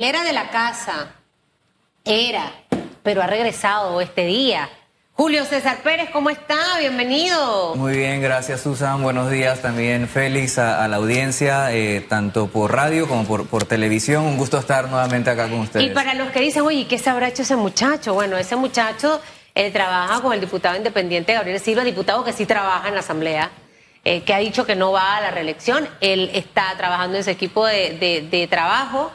Era de la casa, era, pero ha regresado este día. Julio César Pérez, ¿cómo está? Bienvenido. Muy bien, gracias Susan. Buenos días también, Félix, a, la audiencia, eh, tanto por radio como por, por, televisión. Un gusto estar nuevamente acá con ustedes. Y para los que dicen, oye, ¿qué se habrá hecho ese muchacho? Bueno, ese muchacho eh, trabaja con el diputado independiente Gabriel Silva, diputado que sí trabaja en la Asamblea. Eh, que ha dicho que no va a la reelección. Él está trabajando en ese equipo de, de trabajo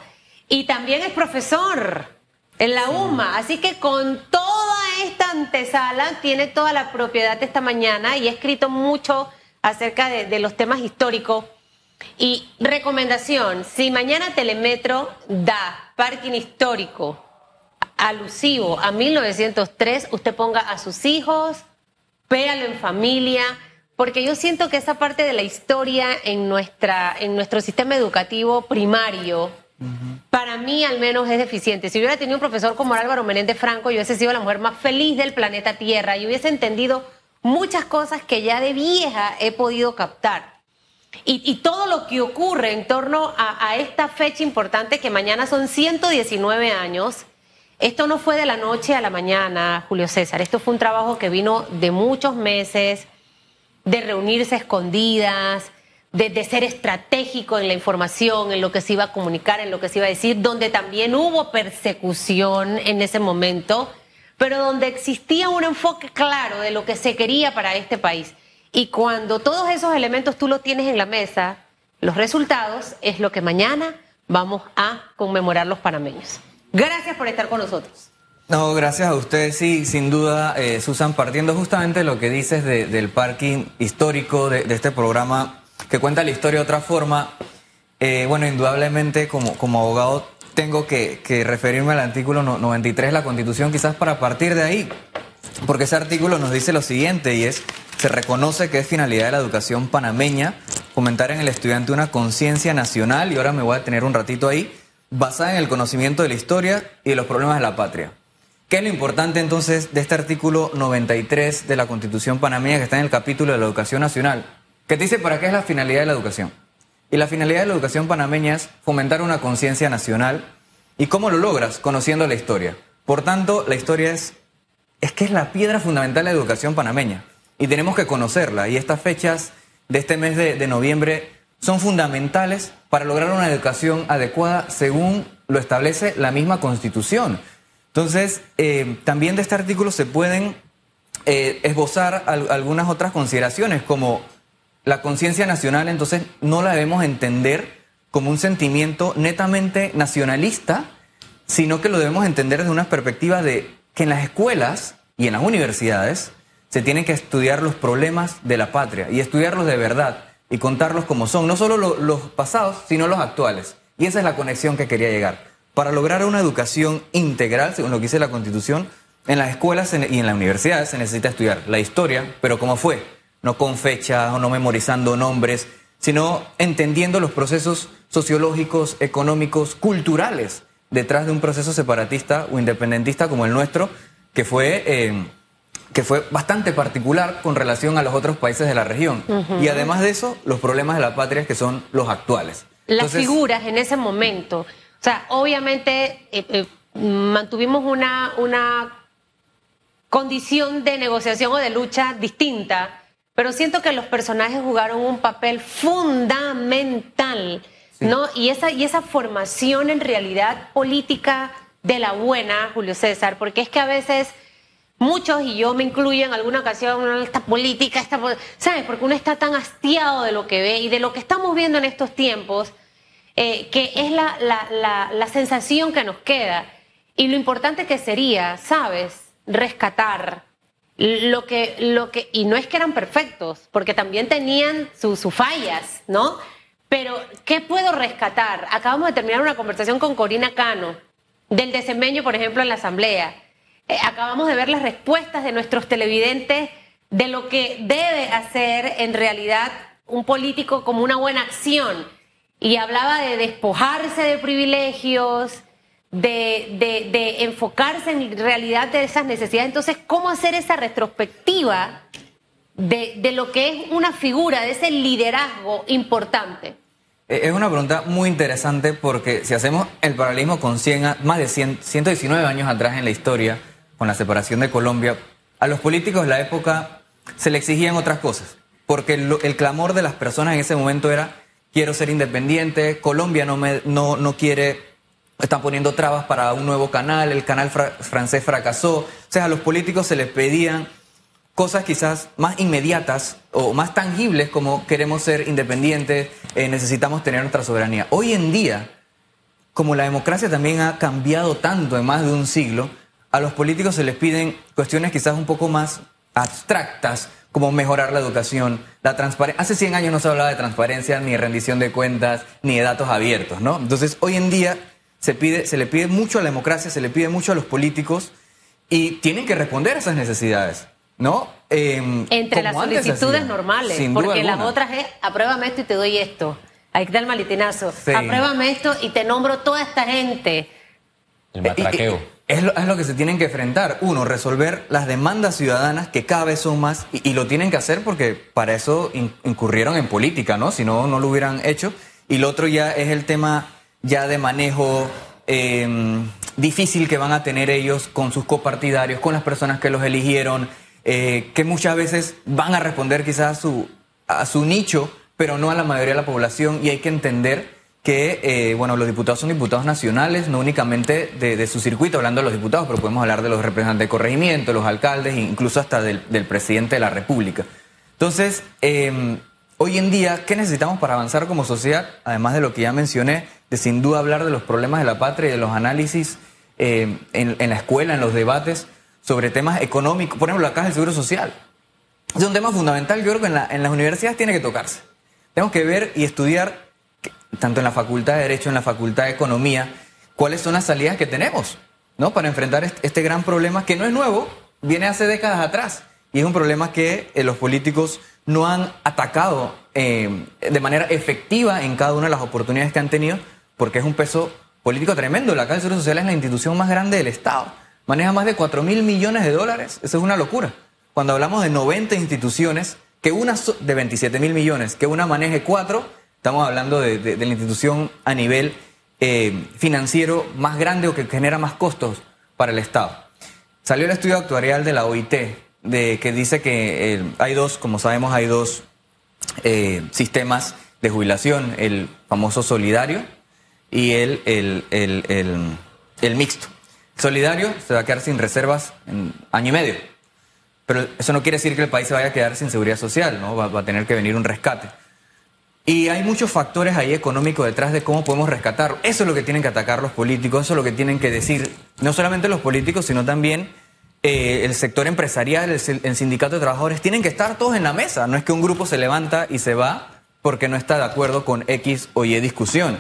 y también es profesor en la UMA. Así que con toda esta antesala tiene toda la propiedad esta mañana y ha escrito mucho acerca de, los temas históricos. Y recomendación, si mañana Telemetro da parking histórico alusivo a 1903, usted ponga a sus hijos, véalo en familia, porque yo siento que esa parte de la historia en, nuestra, en nuestro sistema educativo primario, para mí al menos es deficiente. Si hubiera tenido un profesor como Álvaro Menéndez Franco, yo hubiese sido la mujer más feliz del planeta Tierra y hubiese entendido muchas cosas que ya de vieja he podido captar. Y, todo lo que ocurre en torno a, a, esta fecha importante, que mañana son 119 años, esto no fue de la noche a la mañana, Julio César, esto fue un trabajo que vino de muchos meses, de reunirse escondidas, de, ser estratégico en la información, en lo que se iba a comunicar, en lo que se iba a decir, donde también hubo persecución en ese momento, pero donde existía un enfoque claro de lo que se quería para este país. Y cuando todos esos elementos tú los tienes en la mesa, los resultados es lo que mañana vamos a conmemorar los panameños. Gracias por estar con nosotros. No, gracias a ustedes, sí, sin duda, eh, Susan, partiendo justamente lo que dices del parking histórico de este programa, que cuenta la historia de otra forma, eh, bueno, indudablemente como, como abogado tengo que, referirme al artículo 93 de la Constitución quizás para partir de ahí, porque ese artículo nos dice lo siguiente y es, se reconoce que es finalidad de la educación panameña fomentar en el estudiante una conciencia nacional, y ahora me voy a tener un ratito ahí, basada en el conocimiento de la historia y de los problemas de la patria. ¿Qué es lo importante entonces de este artículo 93 de la Constitución panameña que está en el capítulo de la educación nacional? Que dice para qué es la finalidad de la educación. Y la finalidad de la educación panameña es fomentar una conciencia nacional. ¿Y cómo lo logras? Conociendo la historia. Por tanto, la historia es, es que es la piedra fundamental de la educación panameña. Y tenemos que conocerla. Y estas fechas de este mes de, noviembre son fundamentales para lograr una educación adecuada según lo establece la misma constitución. Entonces, eh, también de este artículo se pueden eh, esbozar algunas otras consideraciones, como la conciencia nacional entonces no la debemos entender como un sentimiento netamente nacionalista, sino que lo debemos entender desde una perspectiva de que en las escuelas y en las universidades se tienen que estudiar los problemas de la patria y estudiarlos de verdad y contarlos como son, no solo los pasados, sino los actuales. Y esa es la conexión que quería llegar. Para lograr una educación integral, según lo que dice la Constitución, en las escuelas y en las universidades se necesita estudiar la historia, pero cómo fue, no con fechas o no memorizando nombres, sino entendiendo los procesos sociológicos, económicos, culturales detrás de un proceso separatista o independentista como el nuestro, que fue, eh, que fue bastante particular con relación a los otros países de la región. Y además de eso, los problemas de la patria que son los actuales. Las figuras en ese momento. O sea, obviamente eh, eh, mantuvimos una, una condición de negociación o de lucha distinta pero siento que los personajes jugaron un papel fundamental, ¿no? Y esa, y esa formación en realidad política de la buena, Julio César, porque es que a veces muchos, y yo me incluyo en alguna ocasión, esta política, esta, ¿sabes? Porque uno está tan hastiado de lo que ve y de lo que estamos viendo en estos tiempos, eh, que es la, la, la, la sensación que nos queda. Y lo importante que sería, ¿sabes? Rescatar lo que, lo que, y no es que eran perfectos, porque también tenían sus fallas, ¿no? Pero, ¿qué puedo rescatar? Acabamos de terminar una conversación con Corina Cano, del desempeño, por ejemplo, en la Asamblea. Eh, acabamos de ver las respuestas de nuestros televidentes de lo que debe hacer en realidad un político como una buena acción. Y hablaba de despojarse de privilegios, de, de, enfocarse en realidad de esas necesidades. Entonces, ¿cómo hacer esa retrospectiva de, de, lo que es una figura, de ese liderazgo importante? Eh, es una pregunta muy interesante porque si hacemos el paralelismo con 100, más de 100, 119 años atrás en la historia, con la separación de Colombia, a los políticos de la época se le exigían otras cosas, porque el, el clamor de las personas en ese momento era quiero ser independiente, Colombia no, me, no, no quiere, están poniendo trabas para un nuevo canal, el canal francés fracasó, o sea, a los políticos se les pedían cosas quizás más inmediatas o más tangibles como queremos ser independientes, eh, necesitamos tener nuestra soberanía. Hoy en día, como la democracia también ha cambiado tanto en más de un siglo, a los políticos se les piden cuestiones quizás un poco más abstractas, como mejorar la educación, la transparencia. Hace 100 años no se hablaba de transparencia, ni rendición de cuentas, ni de datos abiertos, ¿no? Entonces, hoy en día se, pide, se le pide mucho a la democracia, se le pide mucho a los políticos y tienen que responder a esas necesidades. ¿no? Em, Entre las solicitudes normales, porque las otras es apruébame esto y te doy esto. Ahí está el malitinazo. Apruébame esto y te nombro toda esta gente. El matraqueo. Es lo, es lo, que se tienen que enfrentar. Uno, resolver las demandas ciudadanas que cada vez son más y, lo tienen que hacer porque para eso incurrieron en política, ¿no? Si no, no lo hubieran hecho. Y lo otro ya es el tema ya de manejo em, difícil que van a tener ellos con sus copartidarios, con las personas que los eligieron, eh, que muchas veces van a responder quizás a su, a su nicho, pero no a la mayoría de la población y hay que entender que, eh, bueno, los diputados son diputados nacionales, no únicamente de, su circuito, hablando de los diputados, pero podemos hablar de los representantes de corregimiento, los alcaldes, incluso hasta del, presidente de la República. Entonces, em, hoy en día, ¿qué necesitamos para avanzar como sociedad? Además de lo que ya mencioné, de sin duda hablar de los problemas de la patria y de los análisis em, en, la escuela, en los debates, sobre temas económicos, por ejemplo, la caja del Seguro Social. Es un tema fundamental, yo creo que en, en las universidades tiene que tocarse. Tenemos que ver y estudiar, tanto en la Facultad de Derecho, en la Facultad de Economía, cuáles son las salidas que tenemos, ¿no? Para enfrentar este gran problema que no es nuevo, viene hace décadas atrás. Y es un problema que eh, los políticos no han atacado eh, de manera efectiva en cada una de las oportunidades que han tenido, porque es un peso político tremendo. La Caja del Seguro Social es la institución más grande del Estado maneja más de 4 mil millones de dólares. Eso es una locura. Cuando hablamos de 90 instituciones, que una de 27 mil millones, que una maneje cuatro, estamos hablando de, la institución a nivel eh, financiero más grande o que genera más costos para el Estado. Salió el estudio actuarial de la OIT, que dice que eh, hay dos, como sabemos, hay dos eh, sistemas de jubilación, el famoso solidario y el, el mixto. Solidario se va a quedar sin reservas en año y medio. Pero eso no quiere decir que el país se vaya a quedar sin seguridad social, ¿no? Va, a tener que venir un rescate. Y hay muchos factores ahí económicos detrás de cómo podemos rescatarlo. Eso es lo que tienen que atacar los políticos, eso es lo que tienen que decir, no solamente los políticos, sino también eh, el sector empresarial, el, sindicato de trabajadores, tienen que estar todos en la mesa. No es que un grupo se levanta y se va porque no está de acuerdo con X o Y discusión.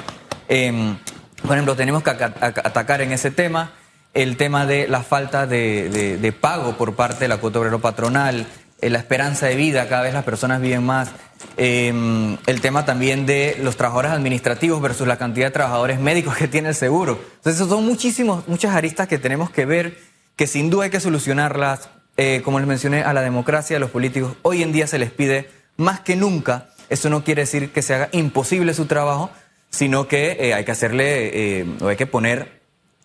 Em, por ejemplo, tenemos que atacar en ese tema el tema de la falta de, pago por parte de la cuota obrero patronal, eh, la esperanza de vida, cada vez las personas viven más, em, el tema también de los trabajadores administrativos versus la cantidad de trabajadores médicos que tiene el seguro. Entonces, son muchísimos, muchas aristas que tenemos que ver, que sin duda hay que solucionarlas. Eh, como les mencioné, a la democracia, a los políticos, hoy en día se les pide más que nunca. Eso no quiere decir que se haga imposible su trabajo, sino que eh, hay que hacerle, o hay que poner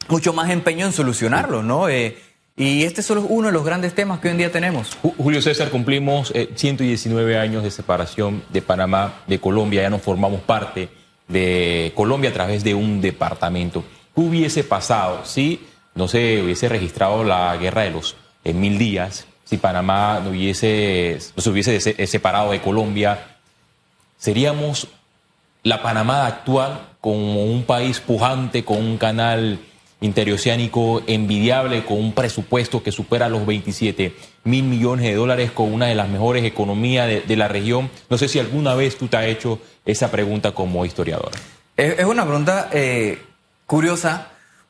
mucho más empeño en solucionarlo, ¿no? Eh, y este es solo uno de los grandes temas que hoy en día tenemos. Julio César, cumplimos 119 eh, años de separación de Panamá de Colombia, ya no formamos parte de Colombia a través de un departamento. ¿Qué hubiese pasado si no se hubiese registrado la guerra de los mil días, si Panamá no, hubiese, no se hubiese separado de Colombia? ¿Seríamos la Panamá actual como un país pujante, con un canal interoceánico envidiable con un presupuesto que supera los 27 mil millones de dólares con una de las mejores economías de, la región. No sé si alguna vez tú te has hecho esa pregunta como historiador. Es, una pregunta eh, curiosa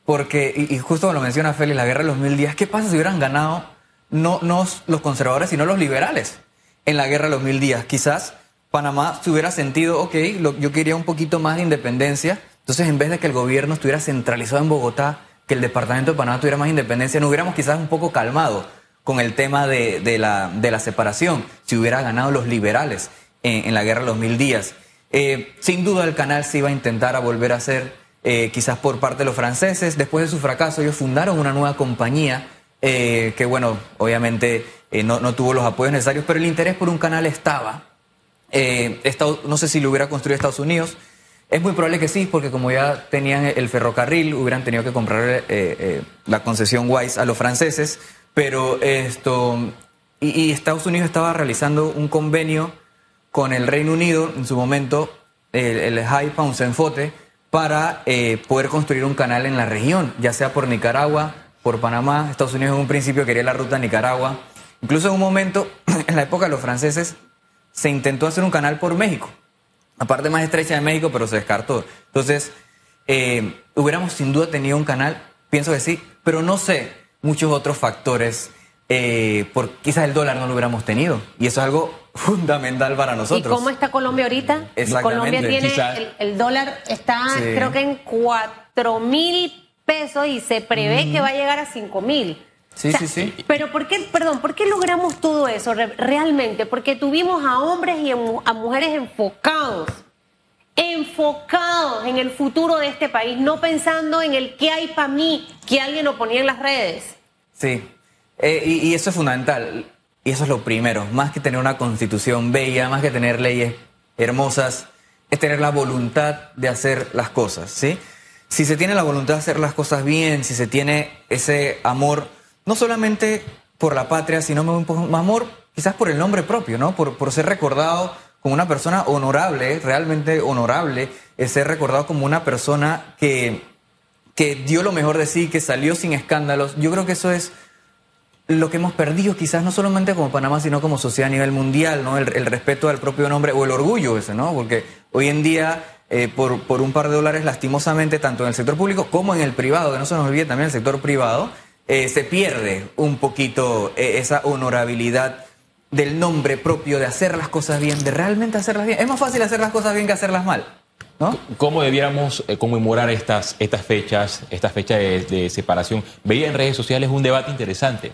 porque, y, justo lo menciona Félix, la guerra de los mil días, ¿qué pasa si hubieran ganado no, no los conservadores, sino los liberales en la guerra de los mil días? Quizás Panamá se hubiera sentido, ok, yo quería un poquito más de independencia, entonces, en vez de que el gobierno estuviera centralizado en Bogotá, que el departamento de Panamá tuviera más independencia, nos hubiéramos quizás un poco calmado con el tema de, la, de la, separación, si hubiera ganado los liberales en, la guerra de los mil días. Eh, sin duda el canal se iba a intentar a volver a hacer, eh, quizás por parte de los franceses. Después de su fracaso, ellos fundaron una nueva compañía eh, que, bueno, obviamente no, no, tuvo los apoyos necesarios, pero el interés por un canal estaba. no sé si lo hubiera construido Estados Unidos. Es muy probable que sí, porque como ya tenían el ferrocarril, hubieran tenido que comprar la concesión Wise a los franceses. Pero esto, y, Estados Unidos estaba realizando un convenio con el Reino Unido en su momento, el, el High Senfote, para eh, poder construir un canal en la región, ya sea por Nicaragua, por Panamá. Estados Unidos en un principio quería la ruta a Nicaragua. Incluso en un momento, en la época de los franceses, se intentó hacer un canal por México. La parte más estrecha de México, pero se descartó. Entonces, eh, hubiéramos sin duda tenido un canal, pienso que sí, pero no sé muchos otros factores eh, por quizás el dólar no lo hubiéramos tenido. Y eso es algo fundamental para nosotros. ¿Y cómo está Colombia ahorita? Colombia tiene, el, dólar está creo que en 4 mil pesos y se prevé que va a llegar a 5 mil. Sí, sí, sí. Pero ¿por qué, perdón, por qué logramos todo eso realmente? Porque tuvimos a hombres y a mujeres enfocados, enfocados en el futuro de este país, no pensando en el qué hay para mí, que alguien lo ponía en las redes. Sí, eh, y, eso es fundamental. Y eso es lo primero. Más que tener una constitución bella, más que tener leyes hermosas, es tener la voluntad de hacer las cosas, ¿sí? Si se tiene la voluntad de hacer las cosas bien, si se tiene ese amor, no solamente por la patria, sino amor quizás por el nombre propio, ¿no? Por, por ser recordado como una persona honorable, realmente honorable, es ser recordado como una persona que, que dio lo mejor de sí, que salió sin escándalos. Yo creo que eso es lo que hemos perdido quizás no solamente como Panamá, sino como sociedad a nivel mundial, ¿no? El, respeto al propio nombre o el orgullo ese, ¿no? Porque hoy en día, eh, por, por, un par de dólares, lastimosamente, tanto en el sector público como en el privado, que no se nos olvide también el sector privado, eh, se pierde un poquito eh, esa honorabilidad del nombre propio, de hacer las cosas bien, de realmente hacerlas bien. Es más fácil hacer las cosas bien que hacerlas mal. ¿No? ¿Cómo debiéramos conmemorar estas, estas fechas, estas fechas de, de separación? Veía en redes sociales un debate interesante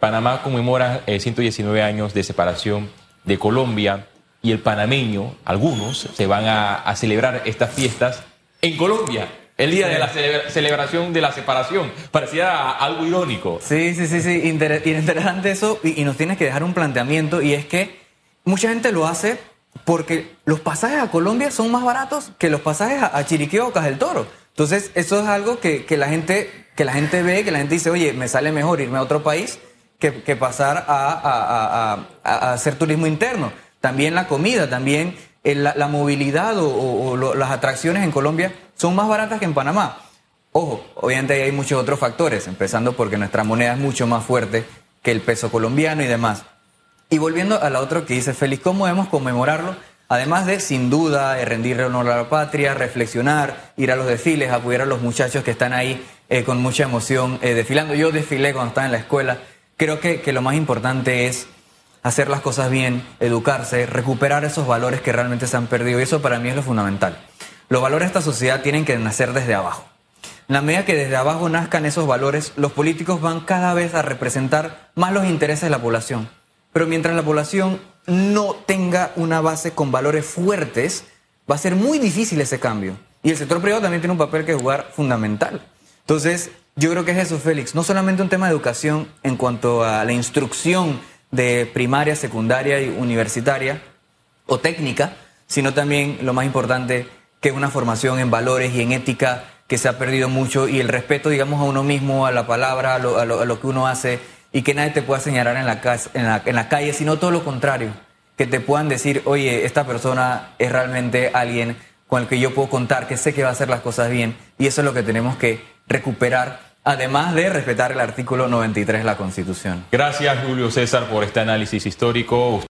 Panamá conmemora 119 eh, años de separación de Colombia y el panameño, algunos, se van a, celebrar estas fiestas en Colombia. El día de la celebración de la separación. Parecía algo irónico. Sí, sí, sí, sí. interesante eso. Y, nos tienes que dejar un planteamiento. Y es que mucha gente lo hace porque los pasajes a Colombia son más baratos que los pasajes a, Chiriquí o Caja del Toro. Entonces, eso es algo que, la gente, que la gente ve, que la gente dice, oye, me sale mejor irme a otro país que, pasar a, hacer turismo interno. También la comida, también la, movilidad o, las atracciones en Colombia son más baratas que en Panamá. Ojo, obviamente hay muchos otros factores, empezando porque nuestra moneda es mucho más fuerte que el peso colombiano y demás. Y volviendo a la otra que dice Félix, ¿cómo debemos conmemorarlo? Además de, sin duda, rendirle honor a la patria, reflexionar, ir a los desfiles, apoyar a los muchachos que están ahí eh, con mucha emoción eh, desfilando. Yo desfilé cuando estaba en la escuela Creo que, lo más importante es hacer las cosas bien, educarse, recuperar esos valores que realmente se han perdido. Y eso para mí es lo fundamental. Los valores de esta sociedad tienen que nacer desde abajo. En la medida que desde abajo nazcan esos valores, los políticos van cada vez a representar más los intereses de la población. Pero mientras la población no tenga una base con valores fuertes, va a ser muy difícil ese cambio. Y el sector privado también tiene un papel que jugar fundamental. Entonces, yo creo que es eso, Félix. No solamente un tema de educación en cuanto a la instrucción de primaria, secundaria y universitaria o técnica, sino también lo más importante, que es una formación en valores y en ética que se ha perdido mucho y el respeto, digamos, a uno mismo, a la palabra, a lo, que uno hace y que nadie te pueda señalar en la, en, la, en la calle, sino todo lo contrario, que te puedan decir, oye, esta persona es realmente alguien con el que yo puedo contar, que sé que va a hacer las cosas bien y eso es lo que tenemos que recuperar además de respetar el artículo 93 de la Constitución. Gracias, Julio César, por este análisis histórico.